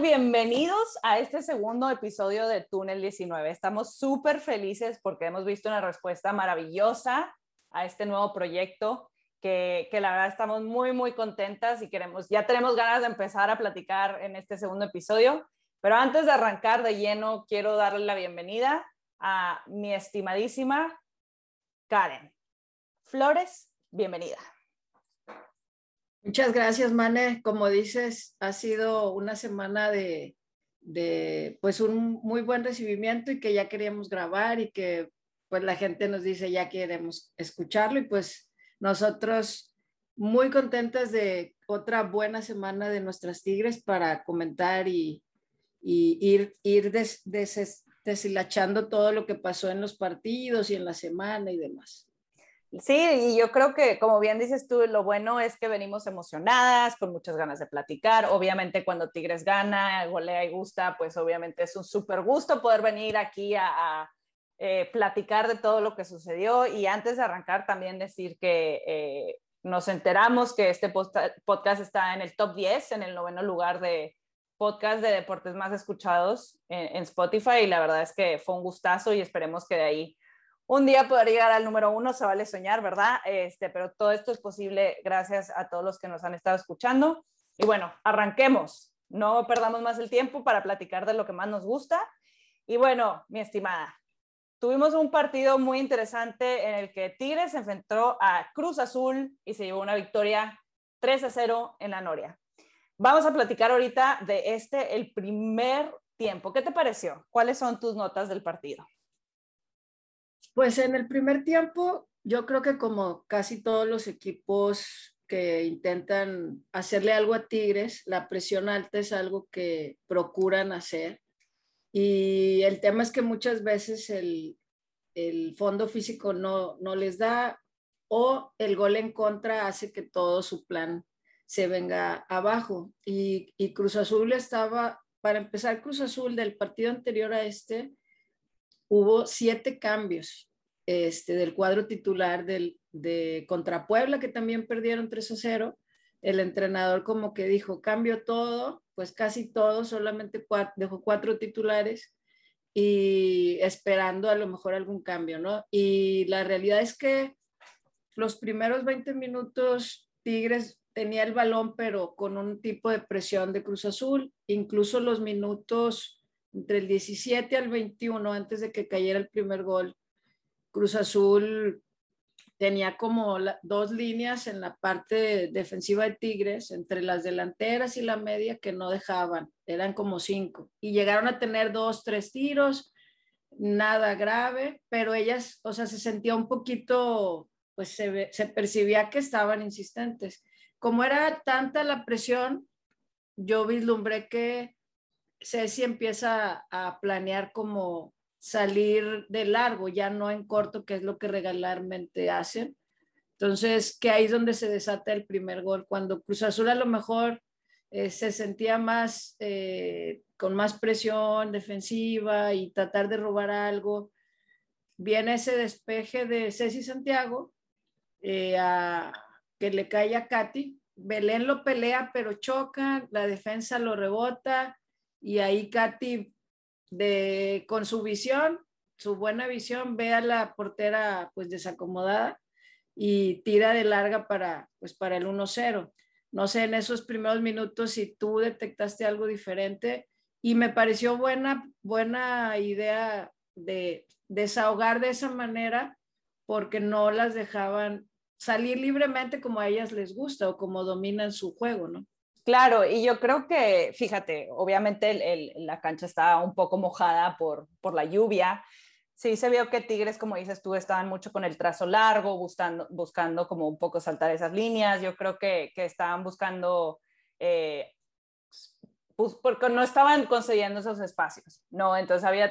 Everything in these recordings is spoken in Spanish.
Bienvenidos a este segundo episodio de Túnel 19. Estamos súper felices porque hemos visto una respuesta maravillosa a este nuevo proyecto que, que, la verdad estamos muy, muy contentas y queremos, ya tenemos ganas de empezar a platicar en este segundo episodio. Pero antes de arrancar de lleno, quiero darle la bienvenida a mi estimadísima Karen. Flores, bienvenida. Muchas gracias, Mane. Como dices, ha sido una semana de, de, pues un muy buen recibimiento y que ya queríamos grabar y que pues la gente nos dice ya queremos escucharlo y pues nosotros muy contentas de otra buena semana de nuestras Tigres para comentar y, y ir, ir des, des, deshilachando todo lo que pasó en los partidos y en la semana y demás. Sí, y yo creo que, como bien dices tú, lo bueno es que venimos emocionadas, con muchas ganas de platicar. Obviamente, cuando Tigres gana, golea y gusta, pues obviamente es un súper gusto poder venir aquí a, eh, platicar de todo lo que sucedió. Y antes de arrancar, también decir que eh, nos enteramos que este podcast está en el top 10, en el noveno lugar de podcast de deportes más escuchados en, en Spotify. Y la verdad es que fue un gustazo y esperemos que de ahí un día poder llegar al número uno, se vale soñar, ¿verdad? Este, pero todo esto es posible gracias a todos los que nos han estado escuchando. Y bueno, arranquemos. No perdamos más el tiempo para platicar de lo que más nos gusta. Y bueno, mi estimada, tuvimos un partido muy interesante en el que Tigres se enfrentó a Cruz Azul y se llevó una victoria 3 a 0 en la Noria. Vamos a platicar ahorita de este, el primer tiempo. ¿Qué te pareció? ¿Cuáles son tus notas del partido? Pues en el primer tiempo, yo creo que como casi todos los equipos que intentan hacerle algo a Tigres, la presión alta es algo que procuran hacer. Y el tema es que muchas veces el, el fondo físico no, no les da o el gol en contra hace que todo su plan se venga abajo. Y, y Cruz Azul estaba, para empezar, Cruz Azul del partido anterior a este, hubo siete cambios este, del cuadro titular del, de contra Puebla, que también perdieron 3 a 0. El entrenador como que dijo, cambio todo, pues casi todo, solamente dejó cuatro titulares y esperando a lo mejor algún cambio, ¿no? Y la realidad es que los primeros 20 minutos Tigres tenía el balón, pero con un tipo de presión de Cruz Azul, incluso los minutos entre el 17 al 21, antes de que cayera el primer gol, Cruz Azul tenía como dos líneas en la parte defensiva de Tigres, entre las delanteras y la media que no dejaban, eran como cinco, y llegaron a tener dos, tres tiros, nada grave, pero ellas, o sea, se sentía un poquito, pues se, se percibía que estaban insistentes. Como era tanta la presión, yo vislumbré que Ceci empieza a planear como salir de largo, ya no en corto, que es lo que regularmente hacen. Entonces, que ahí es donde se desata el primer gol, cuando Cruz Azul a lo mejor eh, se sentía más, eh, con más presión defensiva y tratar de robar algo. Viene ese despeje de Ceci Santiago, eh, a, que le cae a Katy. Belén lo pelea, pero choca, la defensa lo rebota, y ahí Katy, de, con su visión, su buena visión, ve a la portera pues desacomodada y tira de larga para, pues, para el 1-0. No sé, en esos primeros minutos si tú detectaste algo diferente y me pareció buena, buena idea de desahogar de esa manera porque no las dejaban salir libremente como a ellas les gusta o como dominan su juego, ¿no? Claro, y yo creo que, fíjate, obviamente la cancha está un poco mojada por, por la lluvia. Sí, se vio que Tigres, como dices tú, estaban mucho con el trazo largo, buscando, buscando como un poco saltar esas líneas. Yo creo que, que estaban buscando, eh, pues, porque no estaban concediendo esos espacios, ¿no? Entonces había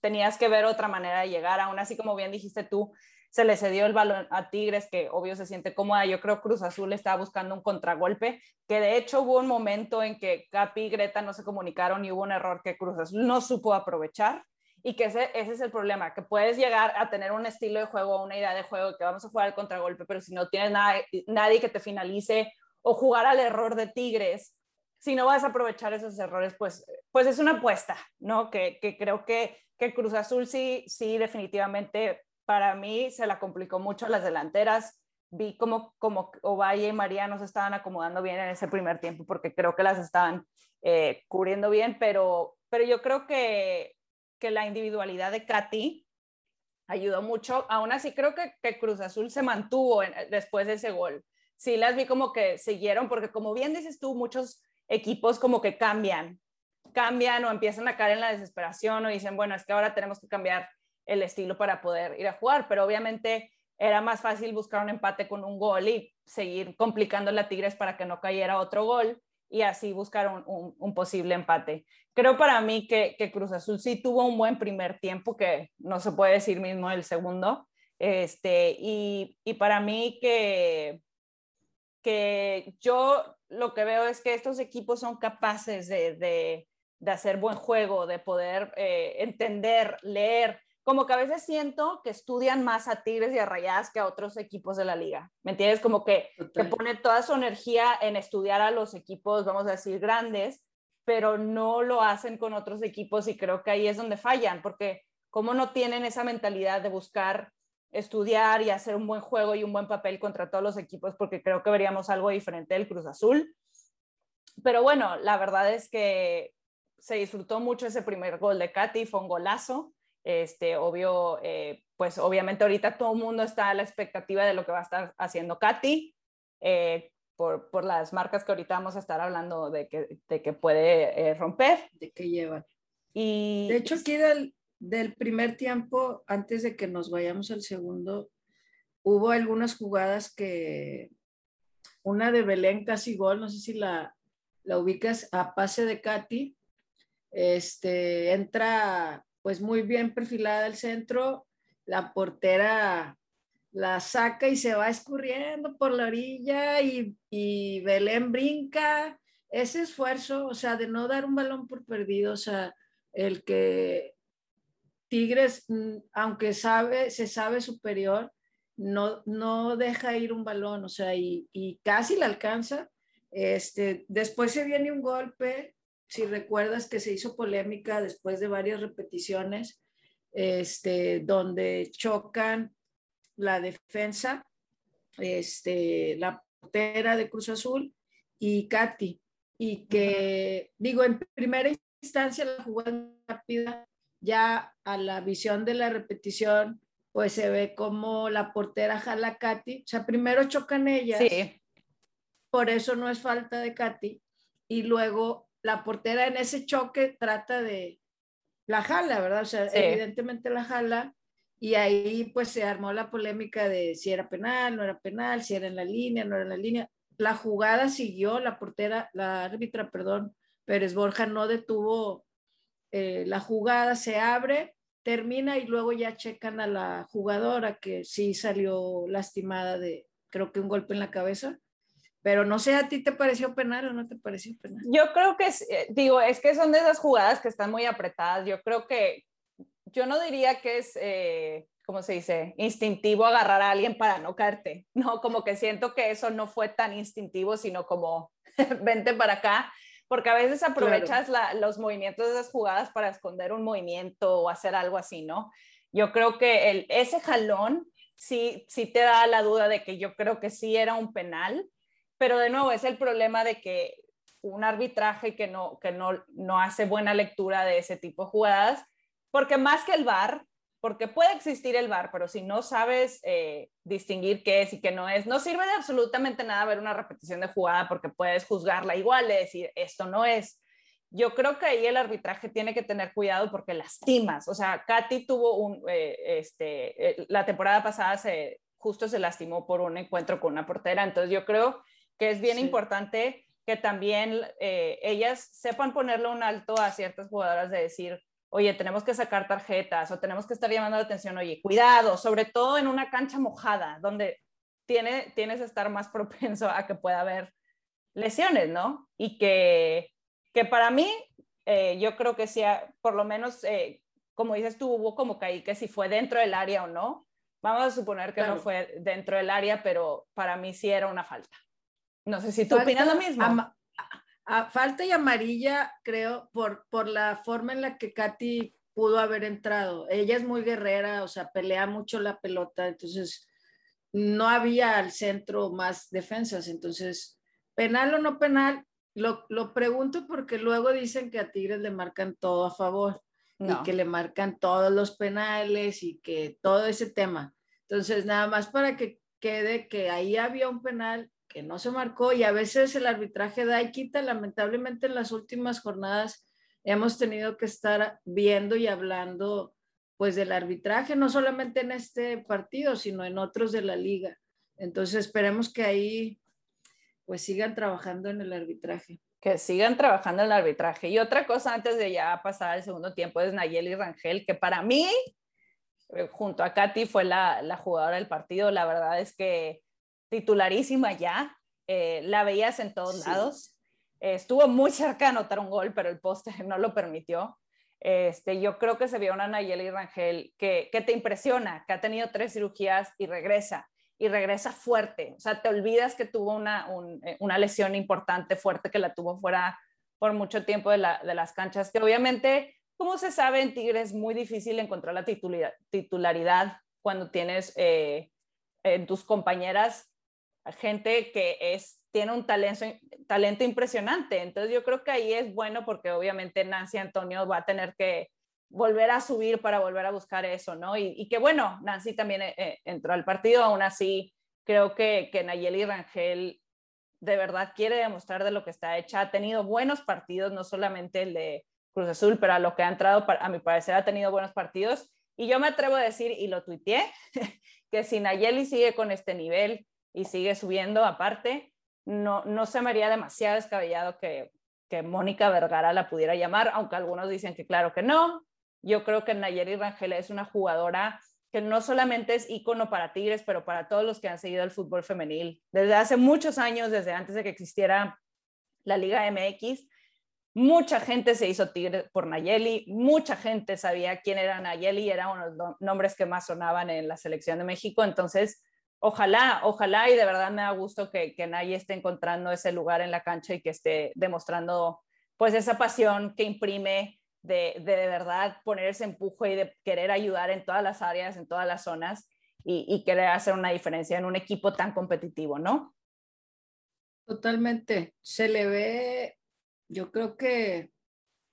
tenías que ver otra manera de llegar. Aún así, como bien dijiste tú, se le cedió el balón a Tigres, que obvio se siente cómoda. Yo creo Cruz Azul estaba buscando un contragolpe, que de hecho hubo un momento en que Capi y Greta no se comunicaron y hubo un error que Cruz Azul no supo aprovechar. Y que ese, ese es el problema, que puedes llegar a tener un estilo de juego, una idea de juego, que vamos a jugar al contragolpe, pero si no tienes nada, nadie que te finalice o jugar al error de Tigres, si no vas a aprovechar esos errores, pues, pues es una apuesta, ¿no? Que, que creo que, que Cruz Azul sí, sí, definitivamente para mí se la complicó mucho las delanteras. Vi como, como Ovalle y Mariano se estaban acomodando bien en ese primer tiempo porque creo que las estaban eh, cubriendo bien, pero, pero yo creo que, que la individualidad de Katy ayudó mucho. Aún así, creo que, que Cruz Azul se mantuvo después de ese gol. Sí, las vi como que siguieron, porque como bien dices tú, muchos equipos como que cambian, cambian o empiezan a caer en la desesperación o dicen, bueno, es que ahora tenemos que cambiar el estilo para poder ir a jugar, pero obviamente era más fácil buscar un empate con un gol y seguir complicando la Tigres para que no cayera otro gol y así buscar un, posible empate. Creo para mí que, que, Cruz Azul sí tuvo un buen primer tiempo, que no se puede decir mismo el segundo, este, y, y para mí que, que yo lo que veo es que estos equipos son capaces de, de, de hacer buen juego, de poder eh, entender, leer. Como que a veces siento que estudian más a Tigres y a Rayadas que a otros equipos de la liga. ¿Me entiendes? Como que, que pone toda su energía en estudiar a los equipos, vamos a decir, grandes, pero no lo hacen con otros equipos y creo que ahí es donde fallan, porque como no tienen esa mentalidad de buscar estudiar y hacer un buen juego y un buen papel contra todos los equipos, porque creo que veríamos algo diferente del Cruz Azul. Pero bueno, la verdad es que se disfrutó mucho ese primer gol de Katy, fue un golazo. Este, obvio, eh, pues obviamente ahorita todo el mundo está a la expectativa de lo que va a estar haciendo Katy, eh, por, por, las marcas que ahorita vamos a estar hablando de que, de que puede eh, romper. De que lleva. Y, de hecho, aquí del, del primer tiempo, antes de que nos vayamos al segundo, hubo algunas jugadas que, una de Belén casi gol, no sé si la, la ubicas a pase de Katy, este, entra pues muy bien perfilada el centro, la portera la saca y se va escurriendo por la orilla y, y Belén brinca. Ese esfuerzo, o sea, de no dar un balón por perdido, o sea, el que Tigres, mm, aunque sabe, se sabe superior, no, no deja ir un balón, o sea, y, casi la alcanza. Este, después se viene un golpe, si recuerdas que se hizo polémica después de varias repeticiones, este, donde chocan la defensa, este, la portera de Cruz Azul y Katy, y que, digo, en primera instancia la jugada rápida ya a la visión de la repetición, pues se ve como la portera jala a Katy. O sea, primero chocan ellas. Sí. Por eso no es falta de Katy. Y luego la portera en ese choque trata de la jala, ¿verdad? O sea, evidentemente la jala. Y ahí pues se armó la polémica de si era penal, no era penal, si era en la línea, no era en la línea. La jugada siguió, la portera, la árbitra, perdón, Pérez Borja no detuvo eh, la jugada se abre, termina y luego ya checan a la jugadora que sí salió lastimada de, creo que un golpe en la cabeza. Pero no sé, ¿a ti te pareció penal o no te pareció penal? Yo creo que, eh, digo, es que son de esas jugadas que están muy apretadas. Yo creo que, yo no diría que es, eh, ¿cómo se dice? Instintivo agarrar a alguien para no caerte. No, como que siento que eso no fue tan instintivo, sino como, vente para acá porque a veces aprovechas los movimientos de esas jugadas para esconder un movimiento o hacer algo así, ¿no? Yo creo que el, ese jalón sí, sí te da la duda de que yo creo que sí era un penal, pero de nuevo es el problema de que un arbitraje que no, que no, no hace buena lectura de ese tipo de jugadas, porque más que el VAR, porque puede existir el VAR, pero si no sabes eh, distinguir qué es y qué no es, no sirve de absolutamente nada ver una repetición de jugada porque puedes juzgarla igual, y decir, esto no es. Yo creo que ahí el arbitraje tiene que tener cuidado porque lastimas. O sea, Katy tuvo un, eh, este, eh, la temporada pasada se, justo se lastimó por un encuentro con una portera, entonces yo creo que es bien importante que también ellas sepan ponerle un alto a ciertas jugadoras de decir, oye, tenemos que sacar tarjetas o tenemos que estar llamando la atención, oye, cuidado, sobre todo en una cancha mojada, donde tiene, tienes que estar más propenso a que pueda haber lesiones, ¿no? Y que, que para mí, eh, yo creo que sea, por lo menos, eh, como dices tú, hubo como que ahí que si fue dentro del área o no. Vamos a suponer que no fue dentro del área, pero para mí sí era una falta. No sé si tú opinas lo mismo Ah, falta y amarilla, creo, por, por la forma en la que Katy pudo haber entrado. Ella es muy guerrera, o sea, pelea mucho la pelota, entonces no había al centro más defensas. Entonces, penal o no penal, lo, lo pregunto porque luego dicen que a Tigres le marcan todo a favor y que le marcan todos los penales y que todo ese tema. Entonces, nada más para que quede que ahí había un penal que no se marcó y a veces el arbitraje da y quita. Lamentablemente en las últimas jornadas hemos tenido que estar viendo y hablando pues del arbitraje, no solamente en este partido, sino en otros de la liga. Entonces esperemos que ahí pues sigan trabajando en el arbitraje. Que sigan trabajando en el arbitraje. Y otra cosa antes de ya pasar al segundo tiempo es Nayeli Rangel, que para mí, eh, junto a Katy, fue la, la jugadora del partido. La verdad es que titularísima ya, eh, la veías en todos lados. estuvo muy cerca de anotar un gol, pero el poste no lo permitió. Este, yo creo que se vio una Nayeli Rangel que, que te impresiona, que ha tenido tres cirugías y regresa, y regresa fuerte. O sea, te olvidas que tuvo una, eh, una lesión importante, fuerte, que la tuvo fuera por mucho tiempo de, la, de las canchas, que obviamente, como se sabe, en Tigre es muy difícil encontrar la titularidad cuando tienes eh, en tus compañeras gente que es, tiene un talento, talento impresionante. Entonces yo creo que ahí es bueno porque obviamente Nancy Antonio va a tener que volver a subir para volver a buscar eso, ¿no? Y, que bueno, Nancy también eh, eh, entró al partido, aún así creo que, que Nayeli Rangel de verdad quiere demostrar de lo que está hecha. Ha tenido buenos partidos, no solamente el de Cruz Azul, pero a lo que ha entrado, a mi parecer, ha tenido buenos partidos. Y yo me atrevo a decir, y lo tuiteé, que si Nayeli sigue con este nivel, y sigue subiendo aparte, no, no se me haría demasiado descabellado que, que Mónica Vergara la pudiera llamar, aunque algunos dicen que claro que no. Yo creo que Nayeli Rangel es una jugadora que no solamente es ícono para Tigres, pero para todos los que han seguido el fútbol femenil. Desde hace muchos años, desde antes de que existiera la Liga MX, mucha gente se hizo Tigre por Nayeli, mucha gente sabía quién era Nayeli, era uno de los nombres que más sonaban en la selección de México. Entonces, ojalá, ojalá y de verdad me da gusto que, que nadie esté encontrando ese lugar en la cancha y que esté demostrando pues esa pasión que imprime de, de, verdad poner ese empuje y de querer ayudar en todas las áreas, en todas las zonas y, y querer hacer una diferencia en un equipo tan competitivo, ¿no? Totalmente. Se le ve, yo creo que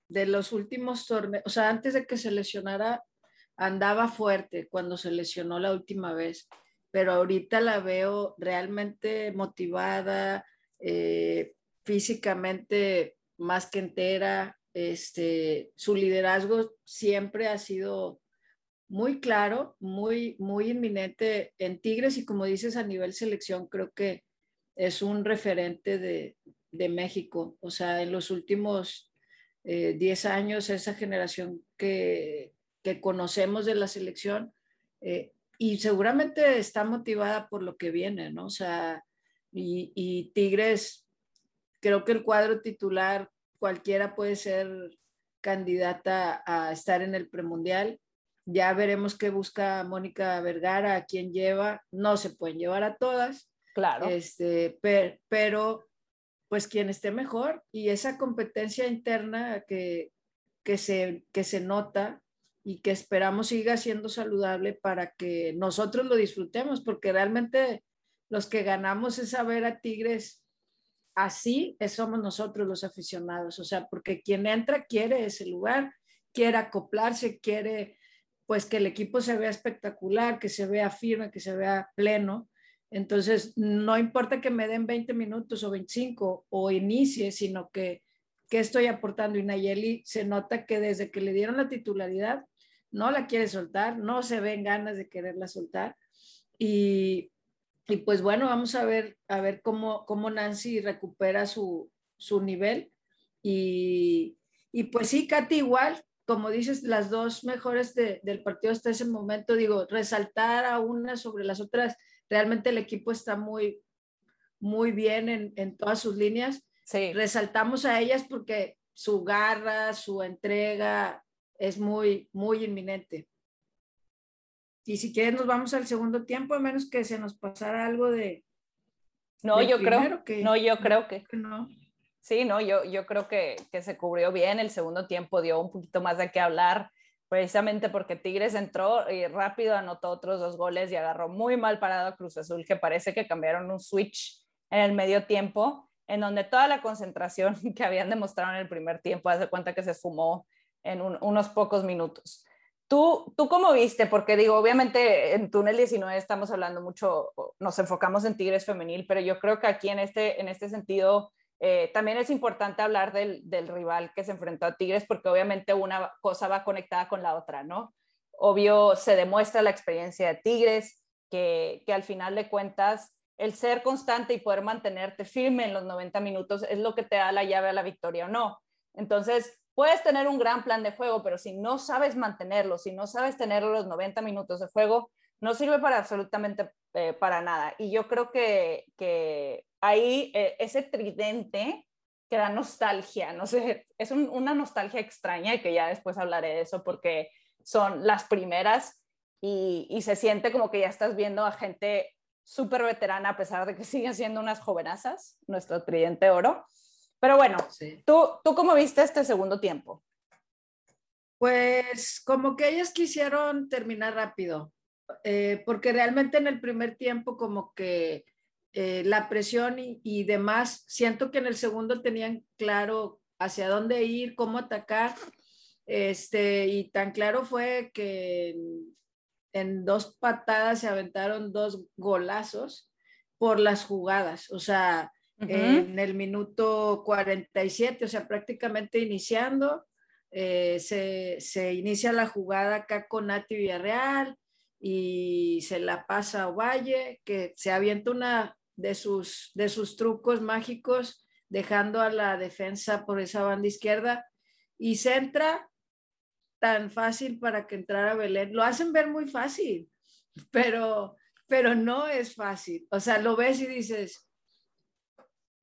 de los últimos torneos, o sea, antes de que se lesionara, andaba fuerte cuando se lesionó la última vez pero ahorita la veo realmente motivada, eh, físicamente más que entera. Este, su liderazgo siempre ha sido muy claro, muy, muy inminente en Tigres y como dices a nivel selección, creo que es un referente de, de México. O sea, en los últimos 10 eh, años, esa generación que, que, conocemos de la selección eh, y seguramente está motivada por lo que viene, ¿no? O sea, y, Tigres, creo que el cuadro titular, cualquiera puede ser candidata a estar en el premundial. Ya veremos qué busca Mónica Vergara, a quién lleva. No se pueden llevar a todas. Claro. Este, pero, pero pues quien esté mejor y esa competencia interna que, que, se, que se nota y que esperamos siga siendo saludable para que nosotros lo disfrutemos, porque realmente los que ganamos es saber a Tigres así, somos nosotros los aficionados, o sea, porque quien entra quiere ese lugar, quiere acoplarse, quiere pues que el equipo se vea espectacular, que se vea firme, que se vea pleno. Entonces, no importa que me den 20 minutos o 25 o inicie, sino que, que estoy aportando. Y Nayeli se nota que desde que le dieron la titularidad, no la quiere soltar, no se ven ganas de quererla soltar. Y, y pues bueno, vamos a ver, a ver cómo, cómo Nancy recupera su, su nivel. Y, y, pues sí, Katy, igual, como dices, las dos mejores del partido hasta ese momento, digo, resaltar a una sobre las otras, realmente el equipo está muy, muy bien en, en todas sus líneas. Sí. Resaltamos a ellas porque su garra, su entrega, es muy, muy inminente. Y si quieres nos vamos al segundo tiempo, a menos que se nos pasara algo de... No, yo creo que... No, yo creo que... no. Sí, no, yo, yo creo que, que se cubrió bien. El segundo tiempo dio un poquito más de qué hablar, precisamente porque Tigres entró y rápido anotó otros dos goles y agarró muy mal parado a Cruz Azul, que parece que cambiaron un switch en el medio tiempo, en donde toda la concentración que habían demostrado en el primer tiempo, hace cuenta que se esfumó en unos pocos minutos. ¿Tú, ¿Tú cómo viste? Porque digo, obviamente en Túnel 19 estamos hablando mucho, nos enfocamos en Tigres femenil, pero yo creo que aquí en este, en este sentido eh, también es importante hablar del, rival que se enfrentó a Tigres porque obviamente una cosa va conectada con la otra, ¿no? Obvio, se demuestra la experiencia de Tigres, que, que al final de cuentas el ser constante y poder mantenerte firme en los 90 minutos es lo que te da la llave a la victoria o no. Entonces, puedes tener un gran plan de juego, pero si no sabes mantenerlo, si no sabes tener los 90 minutos de juego, no sirve para absolutamente eh, para nada. Y yo creo que, que ahí eh, ese tridente que da nostalgia, no sé, es una nostalgia extraña y que ya después hablaré de eso porque son las primeras y, y se siente como que ya estás viendo a gente súper veterana a pesar de que siguen siendo unas jovenazas, nuestro tridente oro. Pero bueno, ¿tú, ¿tú cómo viste este segundo tiempo? Pues como que ellas quisieron terminar rápido, eh, porque realmente en el primer tiempo como que eh, la presión y, demás, siento que en el segundo tenían claro hacia dónde ir, cómo atacar, este, y tan claro fue que en, dos patadas se aventaron dos golazos por las jugadas, o sea, en el minuto 47, o sea, prácticamente iniciando, eh, se, se, inicia la jugada acá con Nati Villarreal y se la pasa a Valle, que se avienta una de sus, de sus trucos mágicos, dejando a la defensa por esa banda izquierda y se entra tan fácil para que entrara Belén. Lo hacen ver muy fácil, pero, pero no es fácil. O sea, lo ves y dices,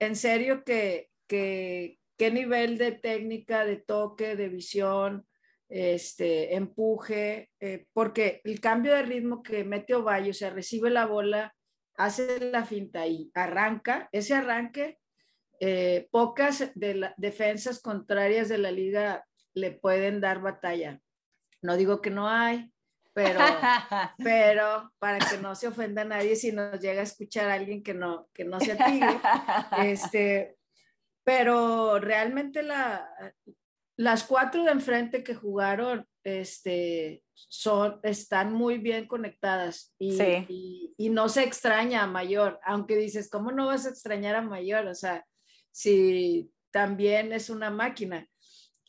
en serio que, que qué nivel de técnica, de toque, de visión, este, empuje, eh, porque el cambio de ritmo que mete Ovalle, o sea, recibe la bola hace la finta y arranca, ese arranque, eh, pocas de defensas contrarias de la liga le pueden dar batalla. No digo que no hay, pero, pero para que no se ofenda a nadie si nos llega a escuchar a alguien que no, que no se tigre, este, pero realmente la, las cuatro de enfrente que jugaron este, son, están muy bien conectadas y, y, no se extraña a Mayor, aunque dices, ¿cómo no vas a extrañar a Mayor? O sea, si también es una máquina.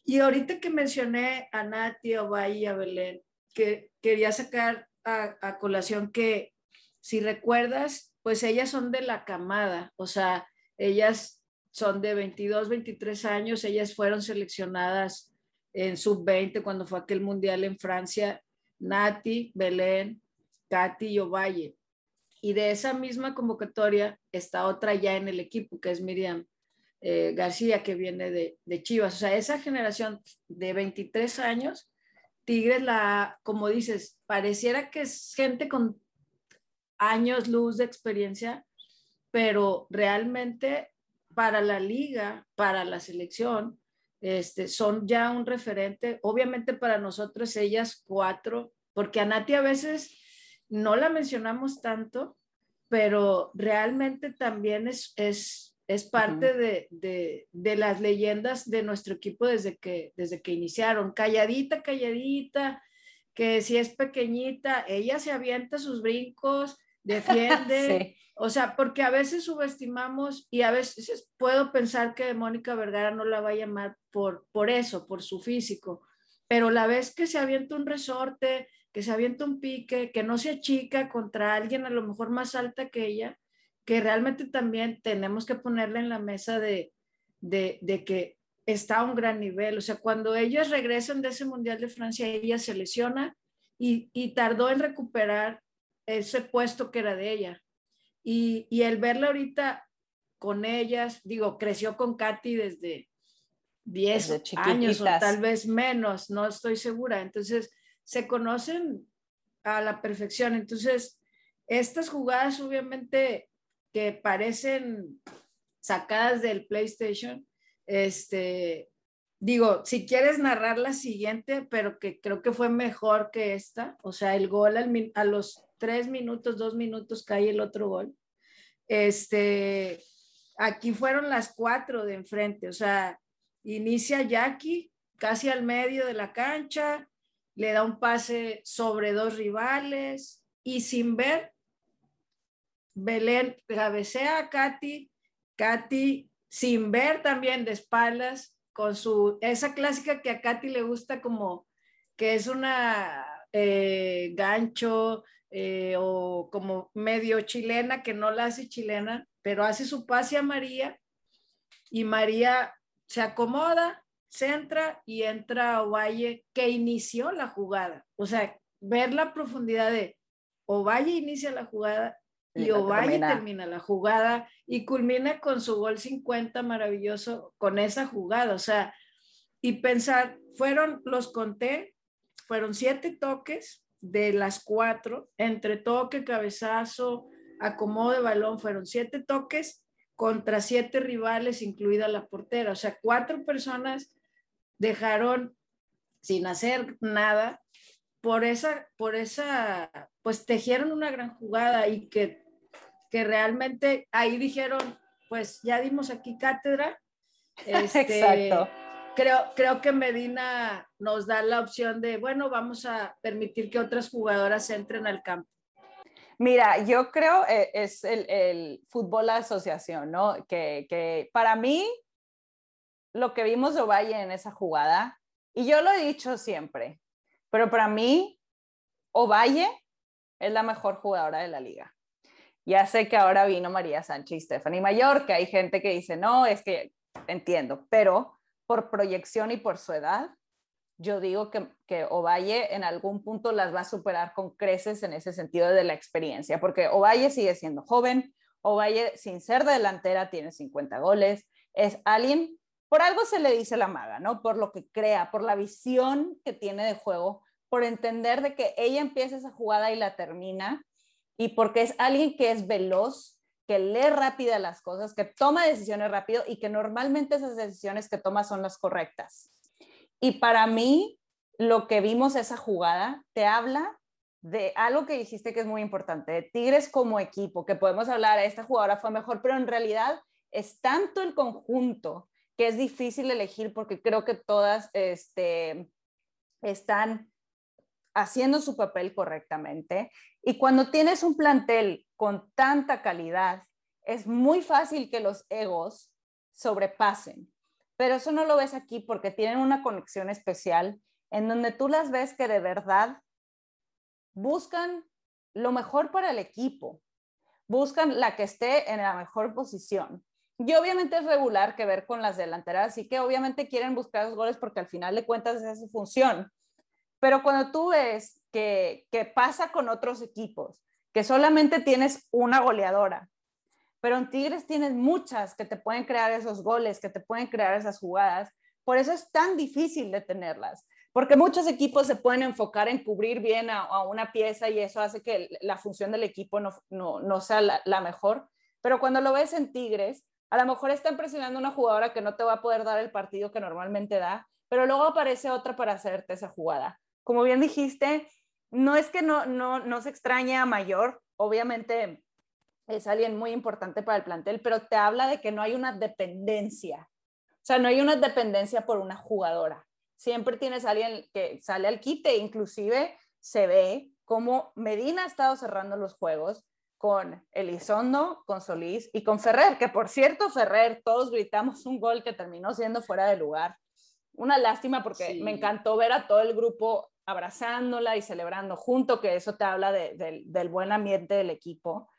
Y ahorita que mencioné a Nati, a Ovalle y a Belén, que quería sacar a, colación que si recuerdas, pues ellas son de la camada, o sea, ellas son de 22, 23 años, ellas fueron seleccionadas en sub-20 cuando fue aquel mundial en Francia, Nati, Belén, Katy y Ovalle. Y de esa misma convocatoria está otra ya en el equipo, que es Miriam eh, García, que viene de, de, Chivas. O sea, esa generación de 23 años, Tigres, la, como dices, pareciera que es gente con años luz de experiencia, pero realmente para la liga, para la selección, este, son ya un referente. Obviamente para nosotros ellas cuatro, porque a Nati a veces no la mencionamos tanto, pero realmente también es, es, es parte de, de, de, las leyendas de nuestro equipo desde que, desde que iniciaron. Calladita, calladita, que si es pequeñita, ella se avienta sus brincos, defiende. O sea, porque a veces subestimamos y a veces puedo pensar que Mónica Vergara no la va a llamar por, por eso, por su físico, pero la vez que se avienta un resorte, que se avienta un pique, que no se achica contra alguien a lo mejor más alta que ella, que realmente también tenemos que ponerla en la mesa de, de, de que está a un gran nivel. O sea, cuando ellas regresan de ese Mundial de Francia, ella se lesiona y, y tardó en recuperar ese puesto que era de ella. Y, y el verla ahorita con ellas, digo, creció con Katy desde 10 años o tal vez menos, no estoy segura. Entonces, se conocen a la perfección. Entonces, estas jugadas obviamente que parecen sacadas del PlayStation, Este, digo, si quieres narrar la siguiente, pero que creo que fue mejor que esta, o sea, el gol a los tres minutos, dos minutos cae el otro gol. Este, aquí fueron las cuatro de enfrente, o sea, inicia Jackie casi al medio de la cancha, le da un pase sobre dos rivales y sin ver, Belén cabecea a Katy, Katy sin ver también de espaldas, con su, esa clásica que a Katy le gusta como que es una eh, gancho eh, o como medio chilena, que no la hace chilena, pero hace su pase a María y María se acomoda, centra y entra a que inició la jugada. O sea, ver la profundidad de Ovalle inicia la jugada y Ovalle termina. la jugada y culmina con su gol 50 maravilloso con esa jugada. O sea, y pensar, fueron, los conté, fueron siete toques de las cuatro, entre toque, cabezazo, acomodo de balón, fueron siete toques contra siete rivales, incluida la portera. O sea, cuatro personas dejaron sin hacer nada por esa, por esa, pues tejieron una gran jugada y que que realmente ahí dijeron, pues ya dimos aquí cátedra. Este, Exacto. Creo, creo que Medina nos da la opción de, bueno, vamos a permitir que otras jugadoras entren al campo. Mira, yo creo eh, es el, el, fútbol asociación, ¿no? Que, que, para mí, lo que vimos de Ovalle en esa jugada, y yo lo he dicho siempre, pero para mí, Ovalle es la mejor jugadora de la liga. Ya sé que ahora vino María Sánchez y Stephanie que hay gente que dice, no, es que entiendo, pero por proyección y por su edad, yo digo que, que Ovalle en algún punto las va a superar con creces en ese sentido de la experiencia, porque Ovalle sigue siendo joven, Ovalle sin ser delantera tiene 50 goles, es alguien, por algo se le dice la maga, ¿no? Por lo que crea, por la visión que tiene de juego, por entender de que ella empieza esa jugada y la termina y porque es alguien que es veloz, que lee rápida las cosas, que toma decisiones rápido y que normalmente esas decisiones que toma son las correctas. Y para mí, lo que vimos esa jugada te habla de algo que dijiste que es muy importante, de Tigres como equipo, que podemos hablar, esta jugadora fue mejor, pero en realidad es tanto el conjunto que es difícil elegir porque creo que todas este, están haciendo su papel correctamente. Y cuando tienes un plantel con tanta calidad, es muy fácil que los egos sobrepasen. Pero eso no lo ves aquí porque tienen una conexión especial en donde tú las ves que de verdad buscan lo mejor para el equipo, buscan la que esté en la mejor posición. Y obviamente es regular que ver con las delanteras, así que obviamente quieren buscar los goles porque al final de cuentas es su función. Pero cuando tú ves que, pasa con otros equipos, que solamente tienes una goleadora, pero en Tigres tienes muchas que te pueden crear esos goles, que te pueden crear esas jugadas. Por eso es tan difícil detenerlas, porque muchos equipos se pueden enfocar en cubrir bien a, una pieza y eso hace que la función del equipo no, sea la, mejor. Pero cuando lo ves en Tigres, a lo mejor está presionando una jugadora que no te va a poder dar el partido que normalmente da, pero luego aparece otra para hacerte esa jugada como bien dijiste, no es que no, no, no se extraña a Mayor, obviamente es alguien muy importante para el plantel, pero te habla de que no hay una dependencia. O sea, no hay una dependencia por una jugadora. Siempre tienes a alguien que sale al quite, inclusive se ve como Medina ha estado cerrando los juegos con Elizondo, con Solís y con Ferrer, que por cierto, Ferrer, todos gritamos un gol que terminó siendo fuera de lugar. Una lástima porque me encantó ver a todo el grupo abrazándola y celebrando junto, que eso te habla del buen ambiente del equipo.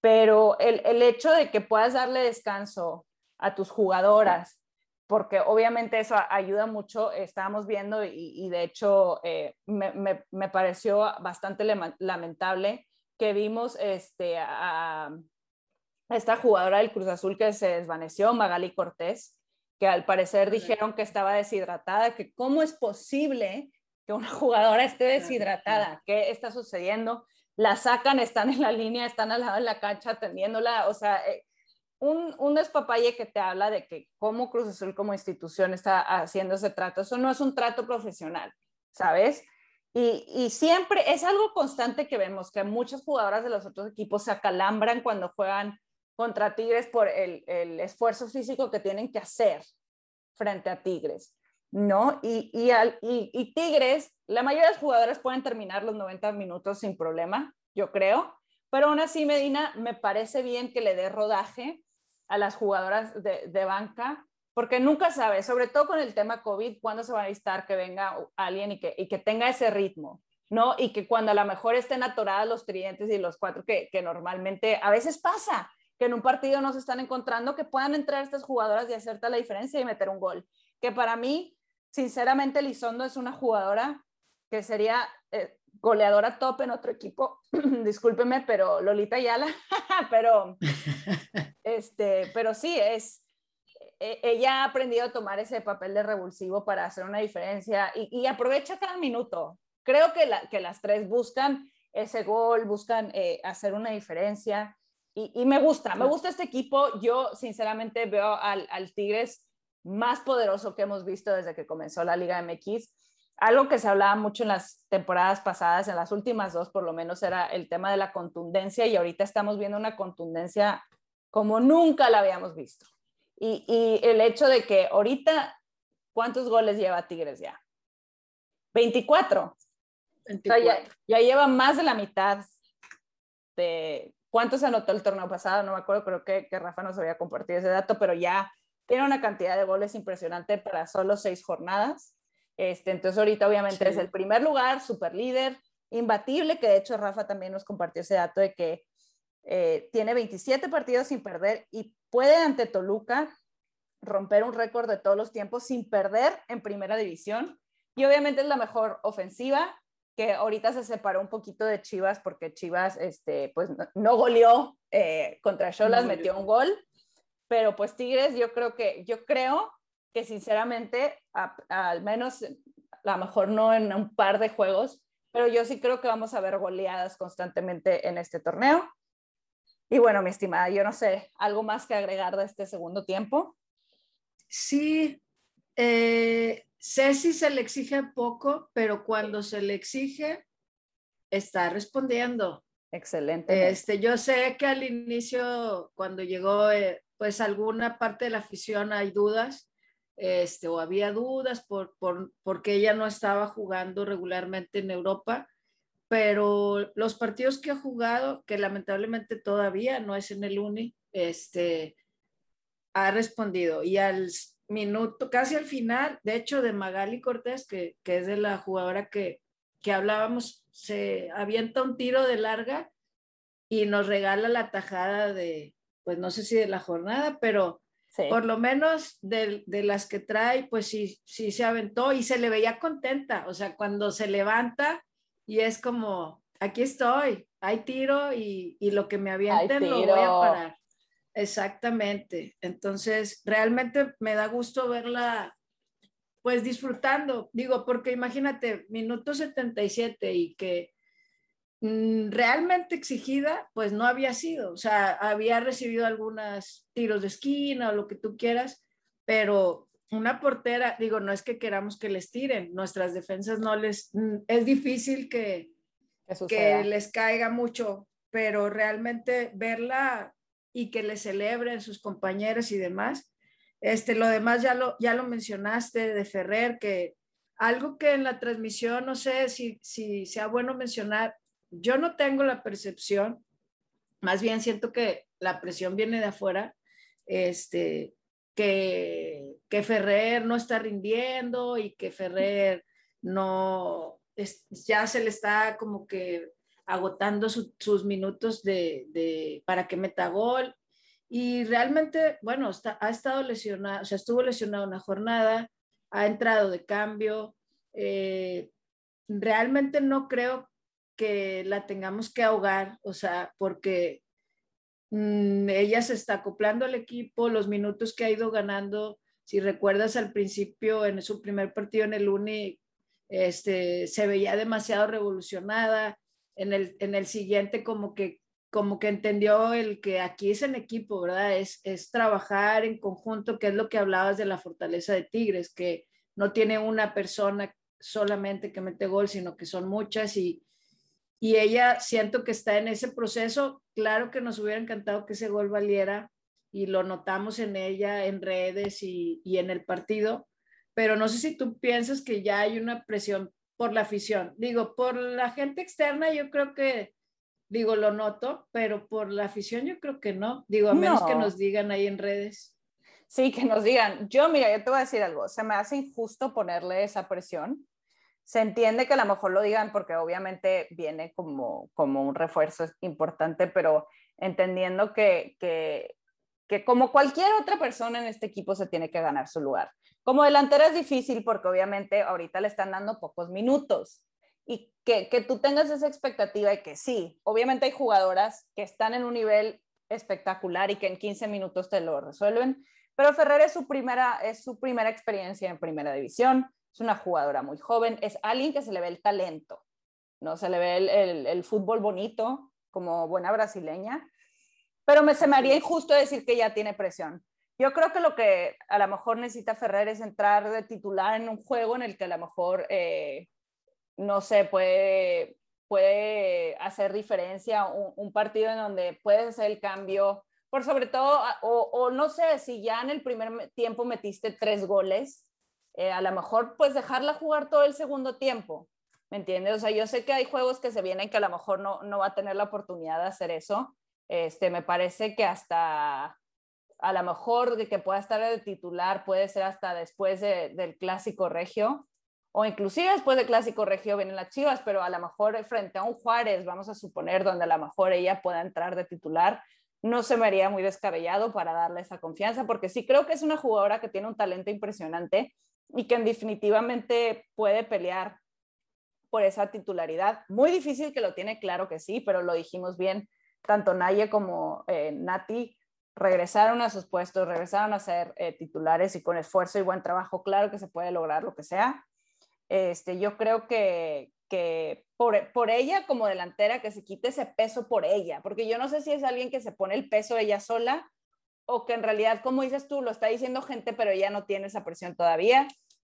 Pero el, hecho de que puedas darle descanso a tus jugadoras, porque obviamente eso ayuda mucho, estábamos viendo y, de hecho eh, me, pareció bastante lamentable que vimos este, a, esta jugadora del Cruz Azul que se desvaneció, Magali Cortés, que al parecer dijeron que estaba deshidratada, que cómo es posible que una jugadora esté deshidratada. ¿Qué está sucediendo? La sacan, están en la línea, están al lado de la cancha atendiéndola. O sea, eh, un, un despapalle que te habla de que cómo Cruz Azul como institución está haciendo ese trato. Eso no es un trato profesional, ¿sabes? Y, y, siempre es algo constante que vemos, que muchas jugadoras de los otros equipos se acalambran cuando juegan contra Tigres por el, el esfuerzo físico que tienen que hacer frente a Tigres, ¿no? Y, y, al, y, y Tigres, la mayoría de las jugadoras pueden terminar los 90 minutos sin problema, yo creo, pero aún así Medina me parece bien que le dé rodaje a las jugadoras de, de banca porque nunca sabes, sobre todo con el tema COVID, cuándo se va a necesitar que venga alguien y que, y que tenga ese ritmo, ¿no? Y que cuando a lo mejor estén atoradas los tridentes y los cuatro que, que normalmente a veces pasa, que en un partido no se están encontrando, que puedan entrar estas jugadoras y hacerte la diferencia y meter un gol. Que para mí, sinceramente, Lizondo es una jugadora que sería eh, goleadora top en otro equipo. Discúlpeme, pero Lolita Yala, pero, este, pero sí, es, e, ella ha aprendido a tomar ese papel de revulsivo para hacer una diferencia y, aprovecha cada minuto. Creo que, que, las tres buscan ese gol, buscan eh, hacer una diferencia y, me gusta, me gusta este equipo. Yo sinceramente veo al, al, Tigres más poderoso que hemos visto desde que comenzó la Liga MX. Algo que se hablaba mucho en las temporadas pasadas, en las últimas dos por lo menos, era el tema de la contundencia y ahorita estamos viendo una contundencia como nunca la habíamos visto. Y, y el hecho de que ahorita, ¿cuántos goles lleva Tigres ya? 24. 24. ya, ya, lleva más de la mitad de cuántos anotó el torneo pasado, no me acuerdo, creo que, que Rafa nos había compartido ese dato, pero ya tiene una cantidad de goles impresionante para solo seis jornadas. Este, entonces ahorita obviamente sí. es el primer lugar, super líder, imbatible, que de hecho Rafa también nos compartió ese dato de que eh, tiene 27 partidos sin perder y puede ante Toluca romper un récord de todos los tiempos sin perder en primera división. Y obviamente es la mejor ofensiva, que ahorita se separó un poquito de Chivas porque Chivas este, pues, no, goleó eh, contra Cholas, no metió un gol. Pero pues Tigres, yo creo que, yo creo que sinceramente, a, a, al menos, a lo mejor no en un par de juegos, pero yo sí creo que vamos a ver goleadas constantemente en este torneo. Y bueno, mi estimada, yo no sé, ¿algo más que agregar de este segundo tiempo? Sí, eh, Ceci se le exige poco, pero cuando se le exige, está respondiendo. Excelente. Este, yo sé que al inicio, cuando llegó, eh, pues alguna parte de la afición hay dudas, este, o había dudas por, por, porque ella no estaba jugando regularmente en Europa, pero los partidos que ha jugado, que lamentablemente todavía no es en el Uni, este, ha respondido. Y al minuto, casi al final, de hecho, de Magali Cortés, que, que es de la jugadora que, que hablábamos, se avienta un tiro de larga y nos regala la tajada de, pues no sé si de la jornada, pero sí. por lo menos de, de, las que trae, pues sí, sí se aventó y se le veía contenta. O sea, cuando se levanta y es como, aquí estoy, hay tiro y, y lo que me avienten lo voy a parar. Exactamente. Entonces, realmente me da gusto verla, pues disfrutando, digo, porque imagínate, minuto 77 y que realmente exigida, pues no había sido, o sea, había recibido algunos tiros de esquina o lo que tú quieras, pero una portera, digo, no es que queramos que les tiren, nuestras defensas no les, es difícil que, que les caiga mucho, pero realmente verla y que le celebren sus compañeros y demás. Este, lo demás ya lo, ya lo mencionaste de Ferrer, que algo que en la transmisión, no sé si, si sea bueno mencionar, yo no tengo la percepción, más bien siento que la presión viene de afuera, este, que, que Ferrer no está rindiendo y que Ferrer no, es, ya se le está como que agotando su, sus minutos de, de, para que meta gol. Y realmente, bueno, está, ha estado lesionado, o sea, estuvo lesionado una jornada, ha entrado de cambio. Eh, realmente no creo que la tengamos que ahogar, o sea, porque mmm, ella se está acoplando al equipo, los minutos que ha ido ganando, si recuerdas al principio en su primer partido en el Uni, este, se veía demasiado revolucionada, en el, en el siguiente como que como que entendió el que aquí es en equipo, ¿verdad? Es, es trabajar en conjunto, que es lo que hablabas de la fortaleza de Tigres, que no tiene una persona solamente que mete gol, sino que son muchas y, y ella siento que está en ese proceso. Claro que nos hubiera encantado que ese gol valiera y lo notamos en ella, en redes y, y en el partido, pero no sé si tú piensas que ya hay una presión por la afición. Digo, por la gente externa yo creo que Digo, lo noto, pero por la afición yo creo que no. Digo, a menos que nos digan ahí en redes. Sí, que nos digan. Yo, mira, yo te voy a decir algo. Se me hace injusto ponerle esa presión. Se entiende que a lo mejor lo digan porque obviamente viene como, como un refuerzo importante, pero entendiendo que, que, como cualquier otra persona en este equipo se tiene que ganar su lugar. Como delantera es difícil porque obviamente ahorita le están dando pocos minutos y que, que tú tengas esa expectativa de que sí, obviamente hay jugadoras que están en un nivel espectacular y que en 15 minutos te lo resuelven, pero Ferrer es su primera, es su primera experiencia en primera división, es una jugadora muy joven, es alguien que se le ve el talento, ¿no? Se le ve el, el, el fútbol bonito como buena brasileña, pero me, se me haría injusto decir que ya tiene presión. Yo creo que lo que a lo mejor necesita Ferrer es entrar de titular en un juego en el que a lo mejor eh, no sé, puede, puede hacer diferencia un, partido en donde puedes hacer el cambio, por sobre todo, o, no sé, si ya en el primer tiempo metiste tres goles, eh, a lo mejor pues dejarla jugar todo el segundo tiempo, ¿me entiendes? O sea, yo sé que hay juegos que se vienen que a lo mejor no, no va a tener la oportunidad de hacer eso, este, me parece que hasta a lo mejor de que pueda estar de titular puede ser hasta después del clásico regio, o inclusive después del clásico regio vienen las Chivas, pero a lo mejor frente a un Juárez, vamos a suponer, donde a lo mejor ella pueda entrar de titular, no se me haría muy descabellado para darle esa confianza, porque sí creo que es una jugadora que tiene un talento impresionante y que definitivamente puede pelear por esa titularidad. Muy difícil que lo tiene, claro que sí, pero lo dijimos bien, tanto Naye como eh, Nati regresaron a sus puestos, regresaron a ser eh, titulares y con esfuerzo y buen trabajo, claro que se puede lograr lo que sea. Este, yo creo que, que por, por, ella como delantera, que se quite ese peso por ella, porque yo no sé si es alguien que se pone el peso ella sola o que en realidad, como dices tú, lo está diciendo gente, pero ella no tiene esa presión todavía.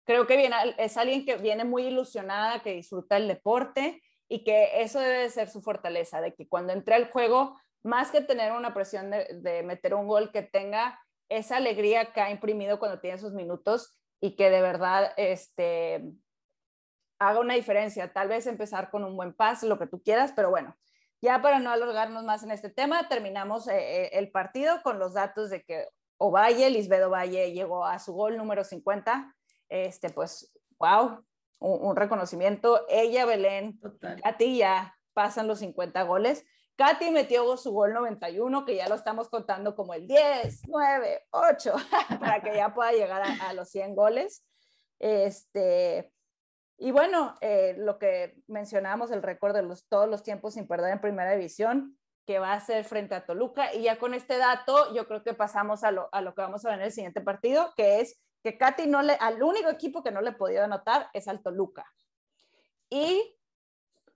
Creo que viene, es alguien que viene muy ilusionada, que disfruta el deporte y que eso debe ser su fortaleza, de que cuando entre al juego, más que tener una presión de, meter un gol, que tenga esa alegría que ha imprimido cuando tiene sus minutos y que de verdad este, haga una diferencia. Tal vez empezar con un buen pase, lo que tú quieras, pero bueno, ya para no alargarnos más en este tema, terminamos eh, eh, el partido con los datos de que Ovalle, Lisbedo Valle, llegó a su gol número 50. Este, pues, wow, un, reconocimiento. Ella, Belén, Katy ya pasan los 50 goles. Katy metió su gol 91, que ya lo estamos contando como el 10, 9, 8, para que ya pueda llegar a, a los 100 goles. Este, y bueno, eh, lo que mencionábamos, el récord de los, todos los tiempos sin perder en primera división, que va a ser frente a Toluca. Y ya con este dato, yo creo que pasamos a lo, a lo que vamos a ver en el siguiente partido, que es que Katy no le, al único equipo que no le podido anotar es al Toluca. Y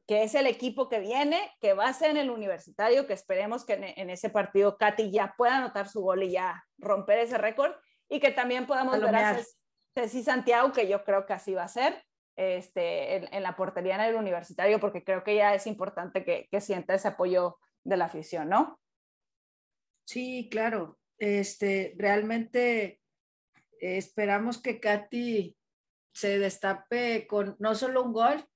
que es el equipo que viene, que va a ser en el universitario, que esperemos que en, ese partido Katy ya pueda anotar su gol y ya romper ese récord, y que también podamos ver a Ceci Santiago, que yo creo que así va a ser este, en, la portería en el universitario, porque creo que ya es importante que, que sienta ese apoyo de la afición, ¿no? Sí, claro. Este, realmente eh, esperamos que Katy se destape con no solo un gol.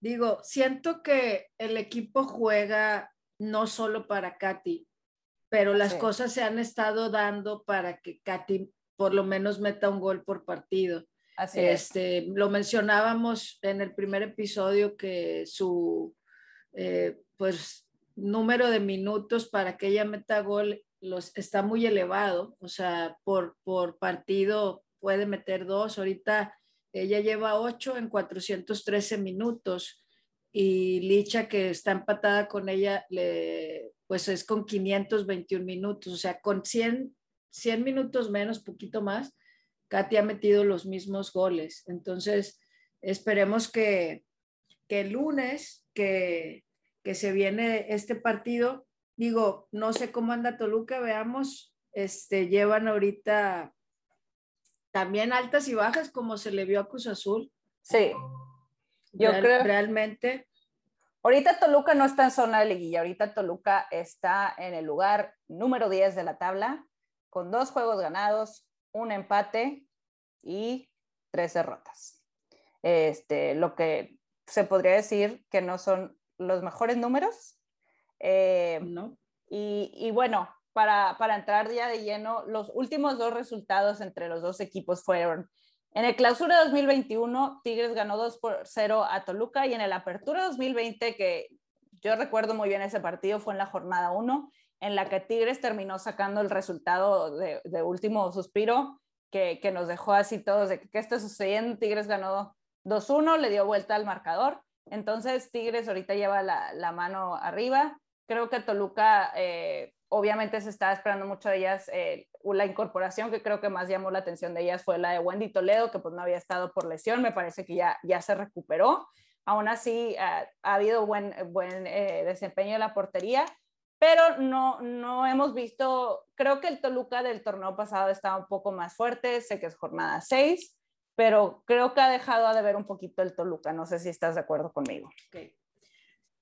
Digo, siento que el equipo juega no solo para Katy, pero las cosas se han estado dando para que Katy por lo menos meta un gol por partido este, Lo mencionábamos en el primer episodio que su eh, pues, número de minutos para que ella meta gol los, está muy elevado, o sea, por, por partido puede meter dos, ahorita ella lleva ocho en 413 minutos y Licha que está empatada con ella, le, pues es con 521 minutos, o sea, con 100, 100 minutos menos, poquito más, Katy ha metido los mismos goles. Entonces, esperemos que, que el lunes que, que se viene este partido, digo, no sé cómo anda Toluca, veamos, este, llevan ahorita también altas y bajas como se le vio a Cruz Azul. Sí, yo creo. Realmente. Ahorita Toluca no está en zona de liguilla, ahorita Toluca está en el lugar número 10 de la tabla, con dos juegos ganados, un empate y tres derrotas. Este, lo que se podría decir que no son los mejores números. Eh, no. Y, y, bueno, para, para entrar ya de lleno, los últimos dos resultados entre los dos equipos fueron en el clausura 2021, Tigres ganó 2 por 0 a Toluca y en el apertura 2020, que yo recuerdo muy bien ese partido, fue en la jornada 1, en la que Tigres terminó sacando el resultado de, de último suspiro, que, que, nos dejó así todos de que qué está sucediendo. Tigres ganó 2-1, le dio vuelta al marcador. Entonces, Tigres ahorita lleva la, la mano arriba. Creo que Toluca eh, obviamente se estaba esperando mucho de ellas. Eh, la incorporación que creo que más llamó la atención de ellas fue la de Wendy Toledo, que pues no había estado por lesión, me parece que ya, ya se recuperó. Aún así, eh, ha habido buen, buen eh, desempeño en la portería, pero no, no hemos visto, creo que el Toluca del torneo pasado estaba un poco más fuerte, sé que es jornada 6, pero creo que ha dejado de ver un poquito el Toluca, no sé si estás de acuerdo conmigo.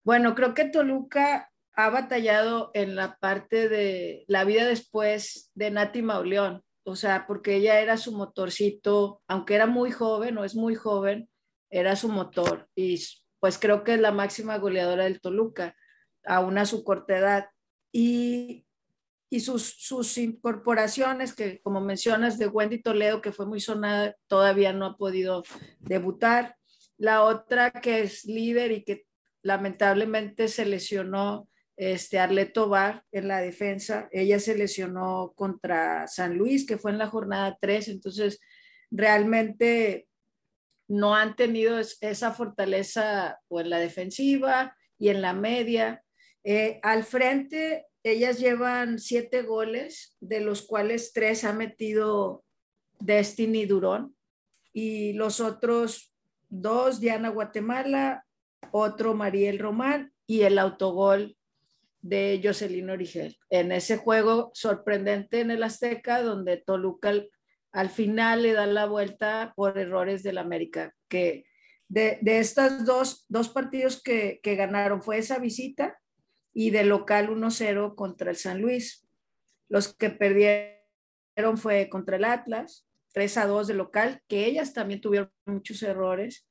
Bueno, creo que Toluca ha batallado en la parte de la vida después de Nati Mauleón, o sea, porque ella era su motorcito, aunque era muy joven o es muy joven, era su motor y pues creo que es la máxima goleadora del Toluca, aún a su corta edad. Y, y sus, sus incorporaciones, que como mencionas, de Wendy Toledo, que fue muy sonada, todavía no ha podido debutar. La otra que es líder y que lamentablemente se lesionó este, Arleto Bar en la defensa. Ella se lesionó contra San Luis, que fue en la jornada 3, entonces realmente no han tenido esa fortaleza o en la defensiva y en la media. Eh, al frente, ellas llevan siete goles, de los cuales tres ha metido Destiny Durón y los otros dos, Diana Guatemala, otro Mariel Román y el autogol de Jocelyn Origel. En ese juego sorprendente en el Azteca, donde Toluca al, final le da la vuelta por errores del América, que de, de estos dos, dos partidos que, que, ganaron fue esa visita y de local 1-0 contra el San Luis. Los que perdieron fue contra el Atlas, 3-2 de local, que ellas también tuvieron muchos errores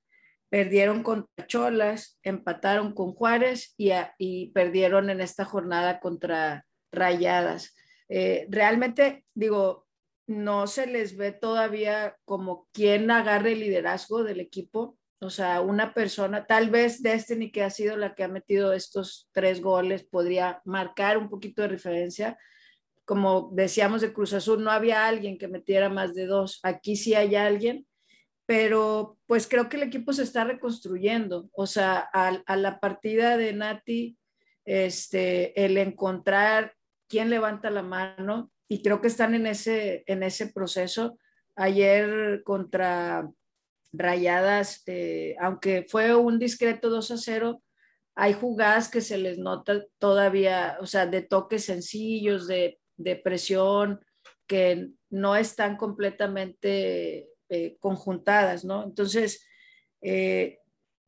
perdieron contra Cholas, empataron con Juárez y, y perdieron en esta jornada contra Rayadas. Eh, realmente, digo, no se les ve todavía como quien agarre el liderazgo del equipo. O sea, una persona, tal vez Destiny, que ha sido la que ha metido estos tres goles, podría marcar un poquito de referencia. Como decíamos de Cruz Azul, no había alguien que metiera más de dos. Aquí sí hay alguien pero pues creo que el equipo se está reconstruyendo. O sea, a, la partida de Nati, este, el encontrar quién levanta la mano, y creo que están en ese, en ese proceso. Ayer contra Rayadas, eh, aunque fue un discreto 2 a 0, hay jugadas que se les nota todavía, o sea, de toques sencillos, de, de presión, que no están completamente eh, conjuntadas, ¿no? Entonces, eh,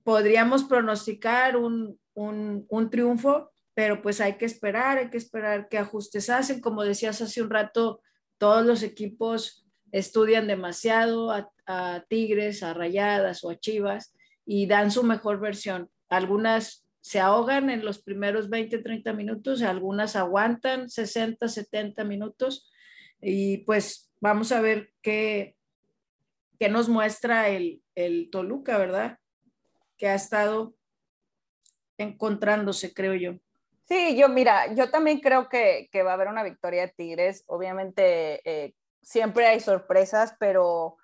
podríamos pronosticar un, un, un, triunfo, pero pues hay que esperar, hay que esperar qué ajustes hacen. Como decías hace un rato, todos los equipos estudian demasiado a, Tigres, a Rayadas o a Chivas y dan su mejor versión. Algunas se ahogan en los primeros 20, 30 minutos, algunas aguantan 60, 70 minutos y pues vamos a ver qué, que nos muestra el, el Toluca, ¿verdad? Que ha estado encontrándose, creo yo. Sí, yo mira, yo también creo que, que va a haber una victoria de Tigres. Obviamente eh, siempre hay sorpresas, pero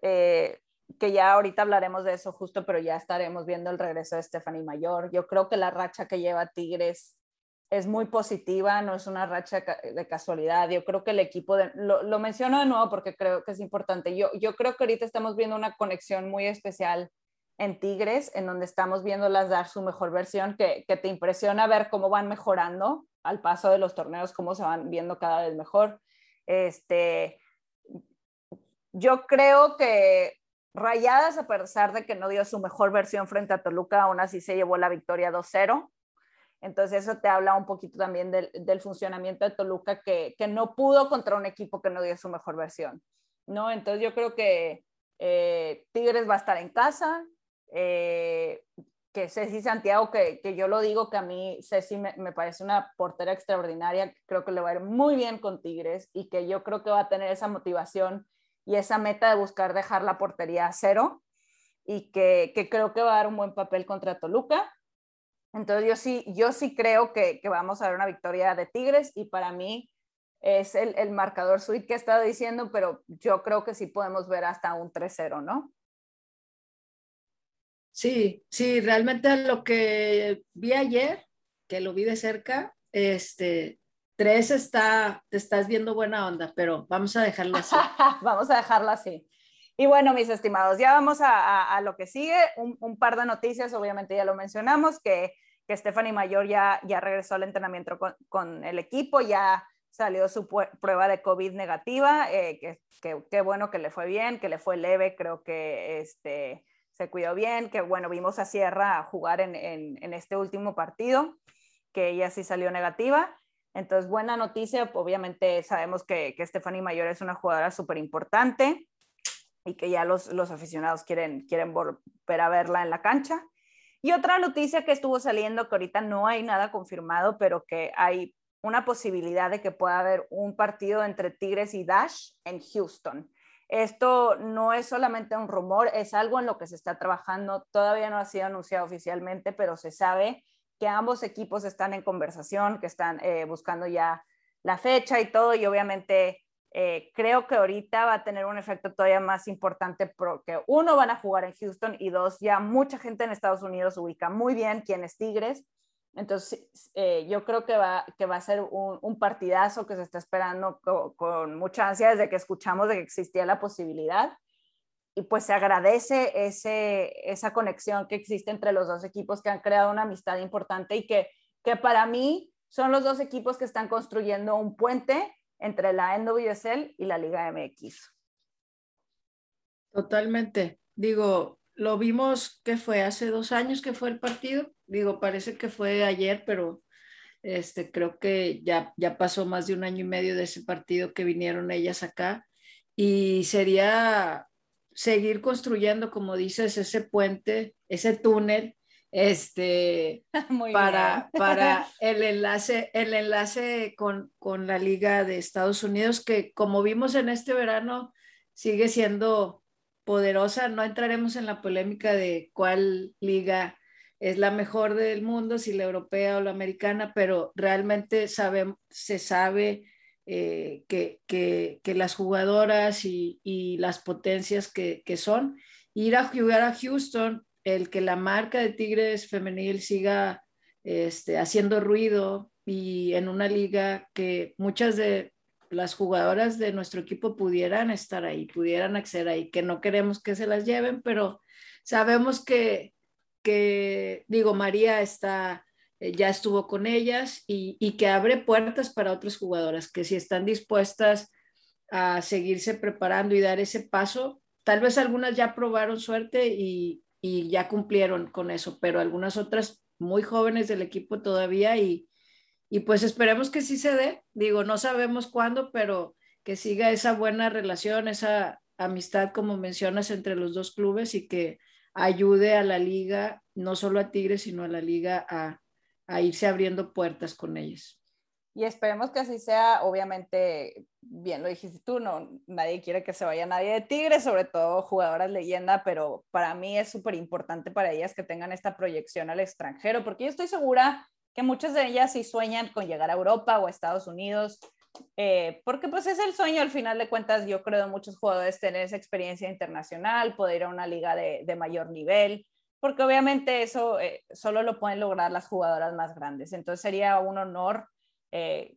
eh, que ya ahorita hablaremos de eso justo, pero ya estaremos viendo el regreso de Stephanie Mayor. Yo creo que la racha que lleva Tigres es muy positiva, no es una racha de casualidad. Yo creo que el equipo, de, lo, lo, menciono de nuevo porque creo que es importante. Yo, yo creo que ahorita estamos viendo una conexión muy especial en Tigres, en donde estamos viéndolas dar su mejor versión, que, que te impresiona ver cómo van mejorando. al paso de los torneos cómo se van viendo cada vez mejor. Este, yo creo que Rayadas, a pesar de que no dio su mejor versión frente a Toluca, aún así se llevó la victoria 2-0. Entonces eso te habla un poquito también del, del funcionamiento de Toluca que, que, no pudo contra un equipo que no dio su mejor versión, ¿no? Entonces yo creo que eh, Tigres va a estar en casa, eh, que Ceci Santiago, que, que, yo lo digo, que a mí Ceci me, me, parece una portera extraordinaria, creo que le va a ir muy bien con Tigres y que yo creo que va a tener esa motivación y esa meta de buscar dejar la portería a cero y que, creo que va a dar un buen papel contra Toluca. Entonces yo sí, yo sí creo que, que vamos a ver una victoria de Tigres y para mí es el, el marcador suite que he estado diciendo, pero yo creo que sí podemos ver hasta un 3-0, ¿no? Sí, sí, realmente lo que vi ayer, que lo vi de cerca, este, tres está, te estás viendo buena onda, pero vamos a dejarlo así. vamos a dejarlo así. Y bueno, mis estimados, ya vamos a, a, a lo que sigue. Un, un, par de noticias, obviamente ya lo mencionamos, que, que Stephanie Mayor ya, ya regresó al entrenamiento con, con el equipo, ya salió su prueba de COVID negativa, eh, que, que, que, bueno que le fue bien, que le fue leve, creo que este, se cuidó bien, que bueno, vimos a Sierra jugar en, en, en este último partido, que ella sí salió negativa. Entonces, buena noticia, obviamente sabemos que, que Stephanie Mayor es una jugadora súper importante y que ya los, los aficionados quieren, quieren volver a verla en la cancha. Y otra noticia que estuvo saliendo, que ahorita no hay nada confirmado, pero que hay una posibilidad de que pueda haber un partido entre Tigres y Dash en Houston. Esto no es solamente un rumor, es algo en lo que se está trabajando. Todavía no ha sido anunciado oficialmente, pero se sabe que ambos equipos están en conversación, que están eh, buscando ya la fecha y todo, y obviamente eh, creo que ahorita va a tener un efecto todavía más importante porque uno, van a jugar en Houston y dos, ya mucha gente en Estados Unidos ubica muy bien quién es Tigres. Entonces, eh, yo creo que va, que va a ser un, un partidazo que se está esperando con, con mucha ansia desde que escuchamos de que existía la posibilidad y pues se agradece ese, esa conexión que existe entre los dos equipos que han creado una amistad importante y que, que para mí son los dos equipos que están construyendo un puente entre la NWSL y la Liga MX. Totalmente. Digo, lo vimos que fue hace dos años que fue el partido. Digo, parece que fue ayer, pero este, creo que ya, ya pasó más de un año y medio de ese partido que vinieron ellas acá. Y sería seguir construyendo, como dices, ese puente, ese túnel, este, para, para el enlace, el enlace con, con la Liga de Estados Unidos, que como vimos en este verano, sigue siendo poderosa. No entraremos en la polémica de cuál liga es la mejor del mundo, si la europea o la americana, pero realmente sabe, se sabe eh, que, que, las jugadoras y, las potencias que, que, son. Ir a jugar a Houston, el que la marca de Tigres femenil siga este, haciendo ruido y en una liga que muchas de las jugadoras de nuestro equipo pudieran estar ahí, pudieran acceder ahí, que no queremos que se las lleven, pero sabemos que, que digo, María está ya estuvo con ellas y, y, que abre puertas para otras jugadoras que si están dispuestas a seguirse preparando y dar ese paso, tal vez algunas ya probaron suerte y, y ya cumplieron con eso, pero algunas otras muy jóvenes del equipo todavía y, y pues esperemos que sí se dé, digo, no sabemos cuándo, pero que siga esa buena relación, esa amistad como mencionas entre los dos clubes y que ayude a la liga, no solo a Tigres, sino a la liga a, a irse abriendo puertas con ellos. Y esperemos que así sea, obviamente, bien lo dijiste tú, no, nadie quiere que se vaya nadie de Tigres, sobre todo jugadoras leyenda, pero para mí es súper importante para ellas que tengan esta proyección al extranjero, porque yo estoy segura que muchas de ellas sí sueñan con llegar a Europa o a Estados Unidos, eh, porque pues es el sueño al final de cuentas, yo creo, muchos jugadores tener esa experiencia internacional, poder ir a una liga de, de mayor nivel, porque obviamente eso eh, solo lo pueden lograr las jugadoras más grandes. Entonces sería un honor eh,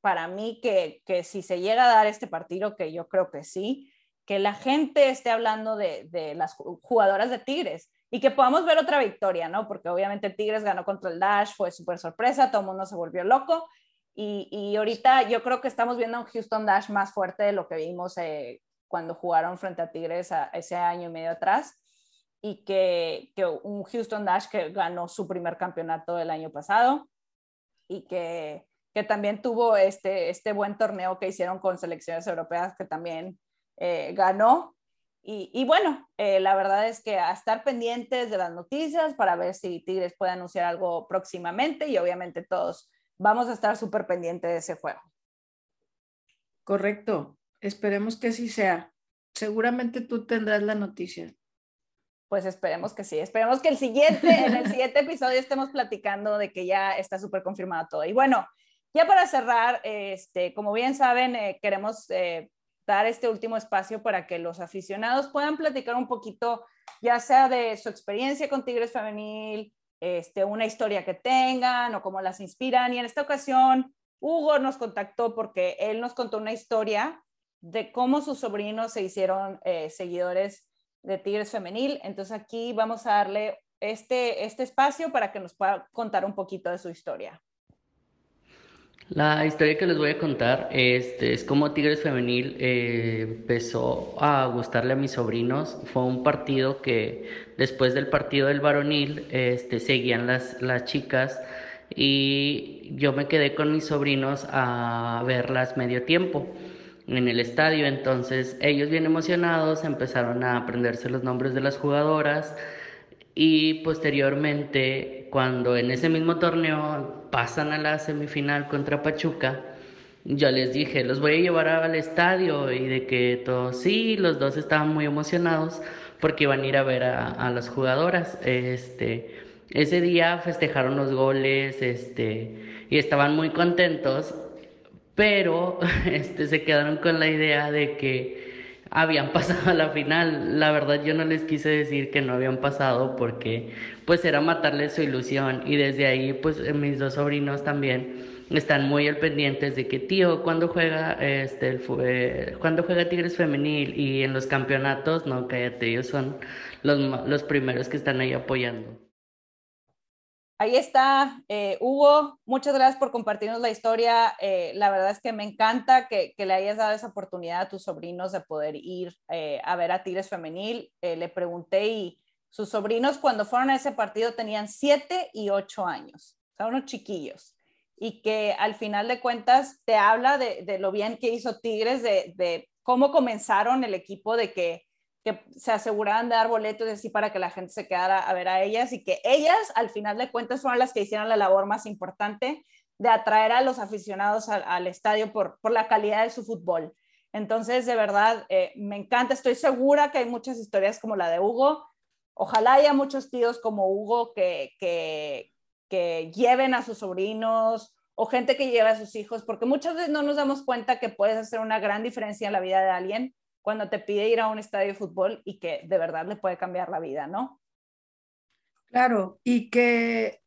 para mí que, si se llega a dar este partido, que yo creo que sí, que la gente esté hablando de, las jugadoras de Tigres, y que podamos ver otra victoria, ¿no? Porque obviamente Tigres ganó contra el Dash, fue súper sorpresa, todo el mundo se volvió loco. Y, y, ahorita yo creo que estamos viendo un Houston Dash más fuerte de lo que vimos eh, cuando jugaron frente a Tigres ese año y medio atrás. Y que, que, un Houston Dash que ganó su primer campeonato el año pasado y que, que también tuvo este, este buen torneo que hicieron con selecciones europeas que también eh, ganó y, bueno, eh, la verdad es que a estar pendientes de las noticias para ver si Tigres puede anunciar algo próximamente y obviamente todos vamos a estar súper pendientes de ese juego. Correcto, esperemos que así sea. Seguramente tú tendrás la noticia. Pues esperemos que sí, esperemos que el siguiente, en el siguiente episodio estemos platicando de que ya está súper confirmado todo. Y bueno, ya para cerrar, este, como bien saben, eh, queremos eh, dar este último espacio para que los aficionados puedan platicar un poquito, ya sea de su experiencia con Tigres Femenil, este, una historia que tengan o cómo las inspiran. Y en esta ocasión, Hugo nos contactó porque él nos contó una historia de cómo sus sobrinos se hicieron eh, seguidores de Tigres Femenil. Entonces aquí vamos a darle este, este espacio para que nos pueda contar un poquito de su historia. La historia que les voy a contar este, es como Tigres Femenil eh, empezó a gustarle a mis sobrinos. Fue un partido que después del partido del varonil este, seguían las, las chicas y yo me quedé con mis sobrinos a verlas medio tiempo en el estadio. Entonces ellos bien emocionados empezaron a aprenderse los nombres de las jugadoras y posteriormente cuando en ese mismo torneo pasan a la semifinal contra Pachuca, yo les dije, los voy a llevar al estadio y de que todos, sí, los dos estaban muy emocionados porque iban a ir a ver a, las jugadoras. Este, ese día festejaron los goles, este, y estaban muy contentos, pero este, se quedaron con la idea de que habían pasado a la final. La verdad yo no les quise decir que no habían pasado porque pues era matarles su ilusión y desde ahí pues mis dos sobrinos también están muy al pendientes de que tío cuando juega este el, cuando juega Tigres femenil y en los campeonatos no cállate ellos son los, los primeros que están ahí apoyando. Ahí está, eh, Hugo, muchas gracias por compartirnos la historia. Eh, la verdad es que me encanta que, le hayas dado esa oportunidad a tus sobrinos de poder ir eh, a ver a Tigres Femenil. le pregunté y sus sobrinos cuando fueron a ese partido tenían siete y ocho años, o unos chiquillos. Y que al final de cuentas te habla de, lo bien que hizo Tigres, de, de cómo comenzaron el equipo, de que que se aseguraran de dar boletos así para que la gente se quedara a ver a ellas y que ellas al final de cuentas fueron las que hicieron la labor más importante de atraer a los aficionados al, estadio por, por, la calidad de su fútbol. Entonces, de verdad, eh, me encanta, estoy segura que hay muchas historias como la de Hugo. Ojalá haya muchos tíos como Hugo que, que, que lleven a sus sobrinos o gente que lleve a sus hijos, porque muchas veces no nos damos cuenta que puedes hacer una gran diferencia en la vida de alguien cuando te pide ir a un estadio de fútbol y que de verdad le puede cambiar la vida, ¿no? Claro, y que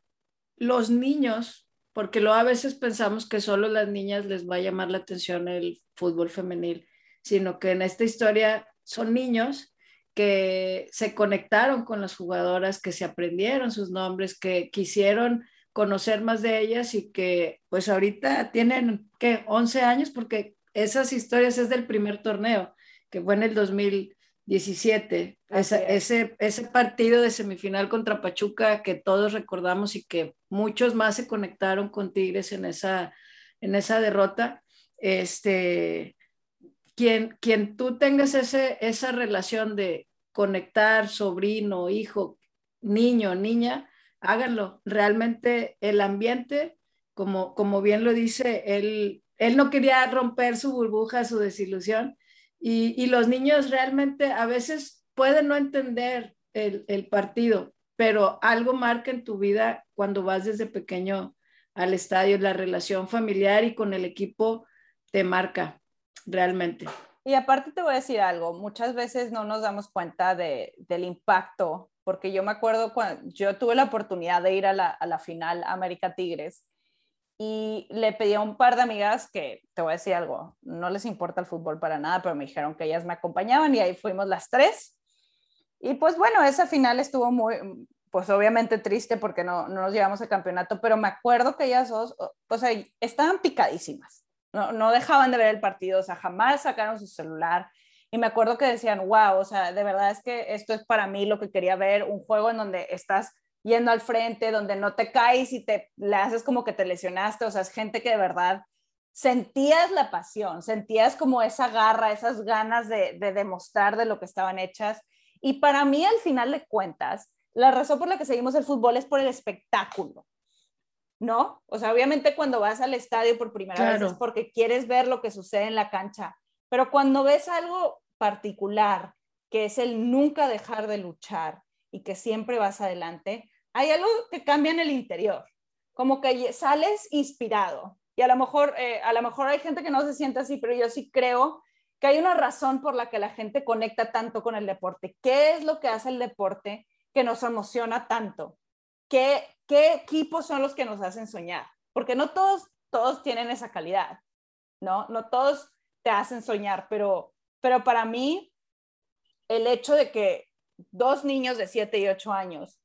los niños, porque lo a veces pensamos que solo las niñas les va a llamar la atención el fútbol femenil, sino que en esta historia son niños que se conectaron con las jugadoras, que se aprendieron sus nombres, que quisieron conocer más de ellas y que pues ahorita tienen, ¿qué? 11 años, porque esas historias es del primer torneo que fue en el 2017, ese, ese partido de semifinal contra Pachuca que todos recordamos y que muchos más se conectaron con Tigres en esa, en esa derrota. Este, quien, quien tú tengas ese, esa relación de conectar sobrino, hijo, niño, niña, háganlo. Realmente el ambiente, como, como bien lo dice, él, él no quería romper su burbuja, su desilusión, y, los niños realmente a veces pueden no entender el, partido, pero algo marca en tu vida cuando vas desde pequeño al estadio, la relación familiar y con el equipo te marca realmente. Y aparte te voy a decir algo, muchas veces no nos damos cuenta de, del impacto, porque yo me acuerdo cuando yo tuve la oportunidad de ir a la final América Tigres y le pedí a un par de amigas que, te voy a decir algo, no les importa el fútbol para nada, pero me dijeron que ellas me acompañaban y ahí fuimos las tres. Y pues bueno, esa final estuvo muy, pues obviamente triste porque no, no nos llevamos el campeonato, pero me acuerdo que ellas dos, o sea, estaban picadísimas, no, no dejaban de ver el partido, o sea, jamás sacaron su celular. Y me acuerdo que decían, wow, o sea, de verdad es que esto es para mí lo que quería ver, un juego en donde estás yendo al frente, donde no te caes y te le haces como que te lesionaste, o sea, es gente que de verdad sentías la pasión, sentías como esa garra, esas ganas de, de demostrar de lo que estaban hechas. Y para mí, al final de cuentas, la razón por la que seguimos el fútbol es por el espectáculo, ¿no? O sea, obviamente cuando vas al estadio por primera vez es porque quieres ver lo que sucede en la cancha, pero cuando ves algo particular, que es el nunca dejar de luchar y que siempre vas adelante, hay algo que cambia en el interior, como que sales inspirado. Y a lo mejor, eh, a lo mejor hay gente que no se siente así, pero yo sí creo que hay una razón por la que la gente conecta tanto con el deporte. ¿Qué es lo que hace el deporte que nos emociona tanto? ¿Qué, qué equipos son los que nos hacen soñar? Porque no todos, todos tienen esa calidad, ¿no? No todos te hacen soñar, pero, pero para mí, el hecho de que dos niños de 7 y 8 años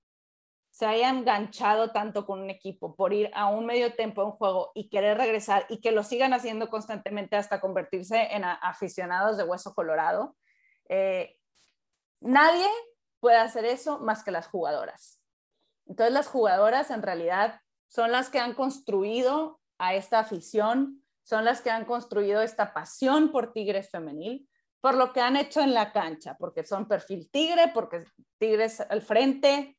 se hayan enganchado tanto con un equipo por ir a un medio tiempo de un juego y querer regresar y que lo sigan haciendo constantemente hasta convertirse en aficionados de hueso colorado, eh, nadie puede hacer eso más que las jugadoras. Entonces las jugadoras en realidad son las que han construido a esta afición, son las que han construido esta pasión por Tigres femenil, por lo que han hecho en la cancha, porque son perfil tigre, porque Tigres al frente,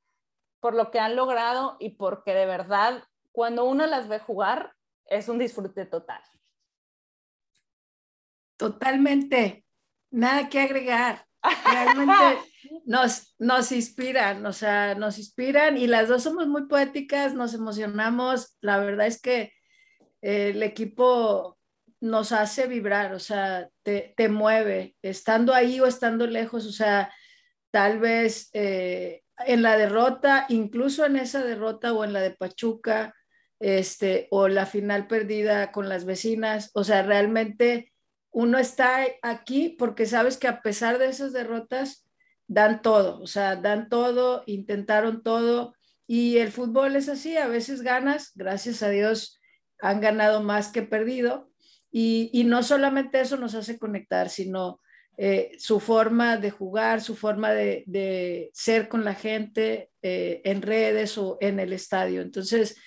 por lo que han logrado y porque de verdad cuando uno las ve jugar es un disfrute total. Totalmente, nada que agregar. Realmente nos, nos inspiran, o sea, nos inspiran y las dos somos muy poéticas, nos emocionamos. La verdad es que eh, el equipo nos hace vibrar, o sea, te, te, mueve, estando ahí o estando lejos, o sea, tal vez eh, en la derrota, incluso en esa derrota o en la de Pachuca, este, o la final perdida con las vecinas, o sea, realmente uno está aquí porque sabes que a pesar de esas derrotas, dan todo, o sea, dan todo, intentaron todo, y el fútbol es así, a veces ganas, gracias a Dios han ganado más que perdido, y, y no solamente eso nos hace conectar, sino eh, su forma de jugar, su forma de, ser con la gente eh, en redes o en el estadio. Entonces,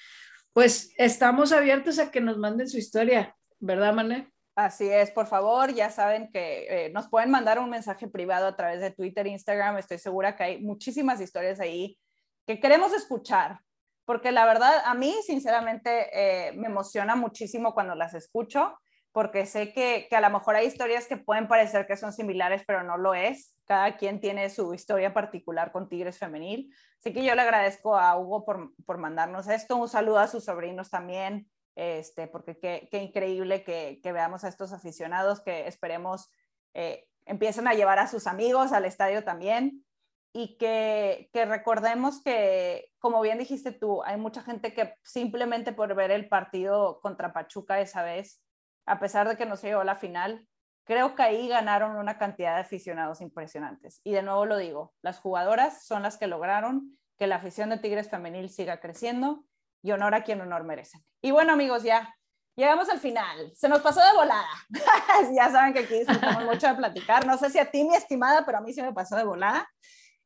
pues estamos abiertos a que nos manden su historia, ¿verdad, Mané? Así es, por favor, ya saben que eh, nos pueden mandar un mensaje privado a través de Twitter, Instagram. Estoy segura que hay muchísimas historias ahí que queremos escuchar, porque la verdad a mí, sinceramente, me emociona muchísimo cuando las escucho porque sé que, a lo mejor hay historias que pueden parecer que son similares, pero no lo es. Cada quien tiene su historia particular con Tigres Femenil. Así que yo le agradezco a Hugo por, mandarnos esto. Un saludo a sus sobrinos también, este, porque qué, increíble que, veamos a estos aficionados que esperemos eh, empiecen a llevar a sus amigos al estadio también y que, que, recordemos que, como bien dijiste tú, hay mucha gente que simplemente por ver el partido contra Pachuca esa vez a pesar de que no se llegó a la final, creo que ahí ganaron una cantidad de aficionados impresionantes. Y de nuevo lo digo, las jugadoras son las que lograron que la afición de Tigres femenil siga creciendo y honor a quien honor merecen. Y bueno, amigos, ya llegamos al final. Se nos pasó de volada. ya saben que aquí disfrutamos mucho de platicar. No sé si a ti, mi estimada, pero a mí sí me pasó de volada.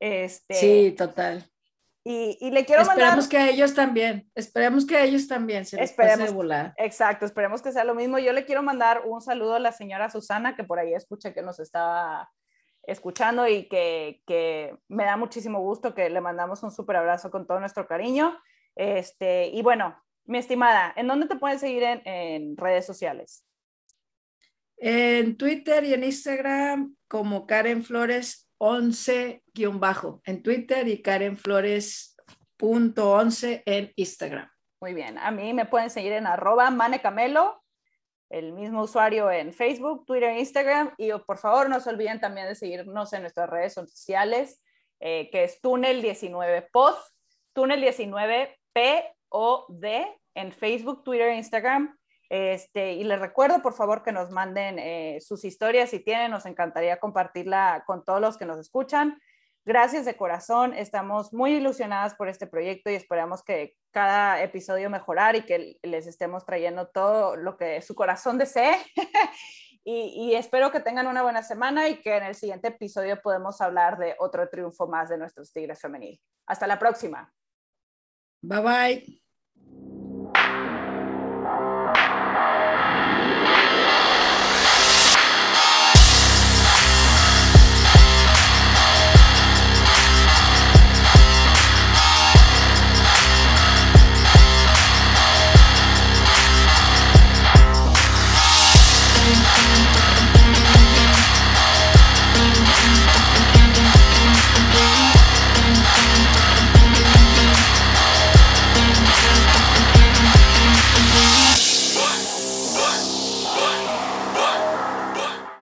Este, sí, total. Y, le quiero esperemos que a ellos también, esperemos que a ellos también se les esperemos, pase volar. Exacto, esperemos que sea lo mismo. Yo le quiero mandar un saludo a la señora Susana, que por ahí escuché que nos estaba escuchando y que, que me da muchísimo gusto que le mandamos un súper abrazo con todo nuestro cariño. Este, y bueno, mi estimada, ¿en dónde te pueden seguir en, en redes sociales? En Twitter y en Instagram como Karen Flores 11-bajo en Twitter y Karen Flores.11 en Instagram. Muy bien, a mí me pueden seguir en arroba manecamelo, el mismo usuario en Facebook, Twitter e Instagram. Y por favor no se olviden también de seguirnos en nuestras redes sociales, eh, que es Túnel19Pod, Túnel19POD en Facebook, Twitter e Instagram. Este, y les recuerdo, por favor, que nos manden eh, sus historias si tienen, nos encantaría compartirla con todos los que nos escuchan. Gracias de corazón, estamos muy ilusionadas por este proyecto y esperamos que cada episodio mejorar y que les estemos trayendo todo lo que su corazón desee. y, y, espero que tengan una buena semana y que en el siguiente episodio podemos hablar de otro triunfo más de nuestros Tigres femenil. Hasta la próxima. Bye bye.